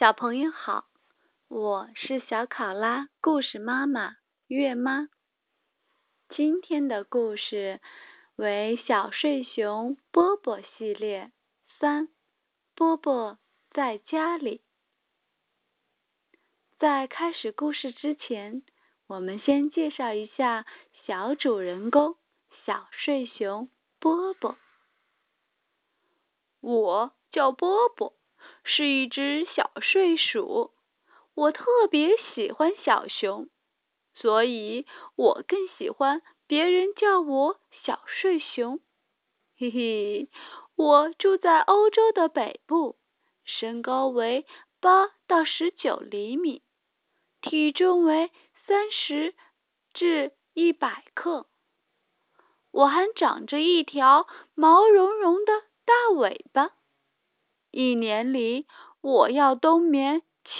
小朋友好，我是小考拉故事妈妈月妈。今天的故事为小睡熊波波系列三，波波在家里。在开始故事之前，我们先介绍一下小主人公小睡熊波波。我叫波波。是一只小睡鼠，我特别喜欢小熊，所以我更喜欢别人叫我小睡熊。嘿嘿，我住在欧洲的北部，身高为八到十九厘米，体重为三十至一百克，我还长着一条毛茸茸的大尾巴。一年里，我要冬眠七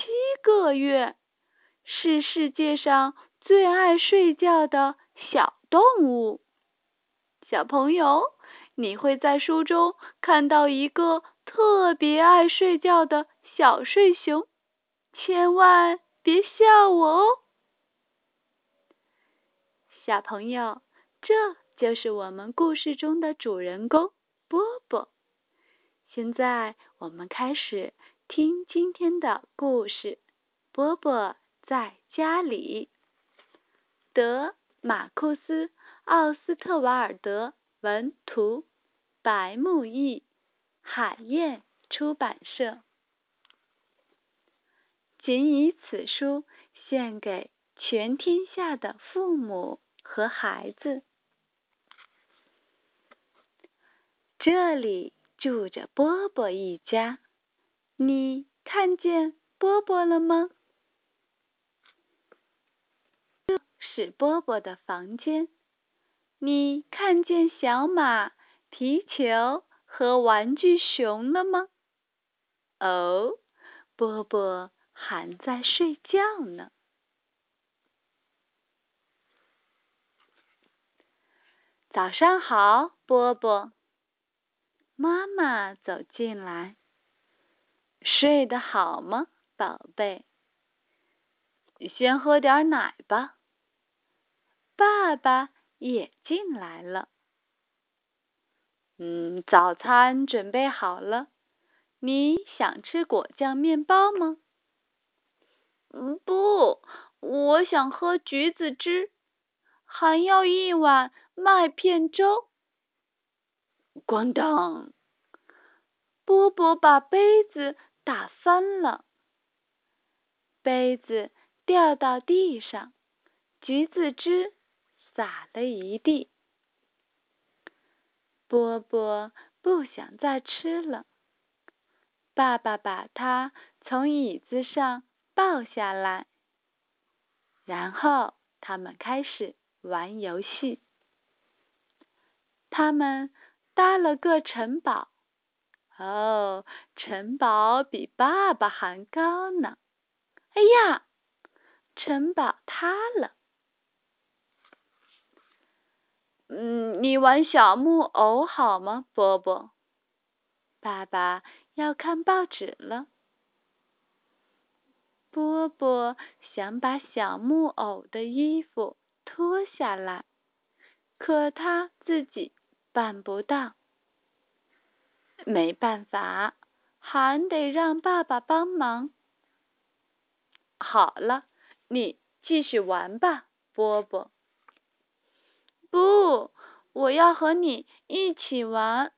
个月，是世界上最爱睡觉的小动物。小朋友，你会在书中看到一个特别爱睡觉的小睡熊，千万别笑我哦。小朋友，这就是我们故事中的主人公。现在我们开始听今天的故事。波波在家里。德马库斯·奥斯特瓦尔德文图，白木易，海燕出版社。仅以此书献给全天下的父母和孩子。这里。住着波波一家，你看见波波了吗？这是波波的房间。你看见小马、皮球和玩具熊了吗？哦，波波还在睡觉呢。早上好，波波。妈妈走进来，睡得好吗，宝贝？你先喝点奶吧。爸爸也进来了。嗯，早餐准备好了。你想吃果酱面包吗？嗯，不，我想喝橘子汁，还要一碗麦片粥。咣当！波波把杯子打翻了，杯子掉到地上，橘子汁洒了一地。波波不想再吃了，爸爸把他从椅子上抱下来，然后他们开始玩游戏。他们。搭了个城堡，哦，城堡比爸爸还高呢！哎呀，城堡塌了。嗯，你玩小木偶好吗，波波？爸爸要看报纸了。波波想把小木偶的衣服脱下来，可他自己。办不到，没办法，还得让爸爸帮忙。好了，你继续玩吧，波波。不，我要和你一起玩。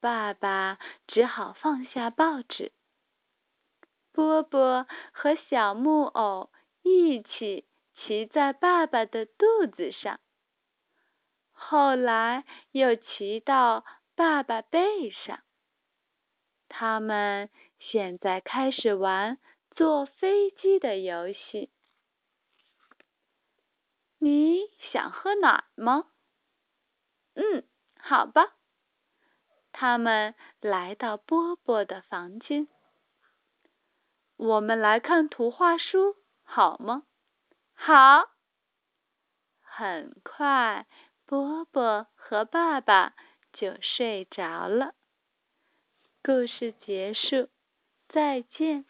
爸爸只好放下报纸。波波和小木偶一起骑在爸爸的肚子上。后来又骑到爸爸背上。他们现在开始玩坐飞机的游戏。你想喝奶吗？嗯，好吧。他们来到波波的房间。我们来看图画书好吗？好。很快。波波和爸爸就睡着了。故事结束，再见。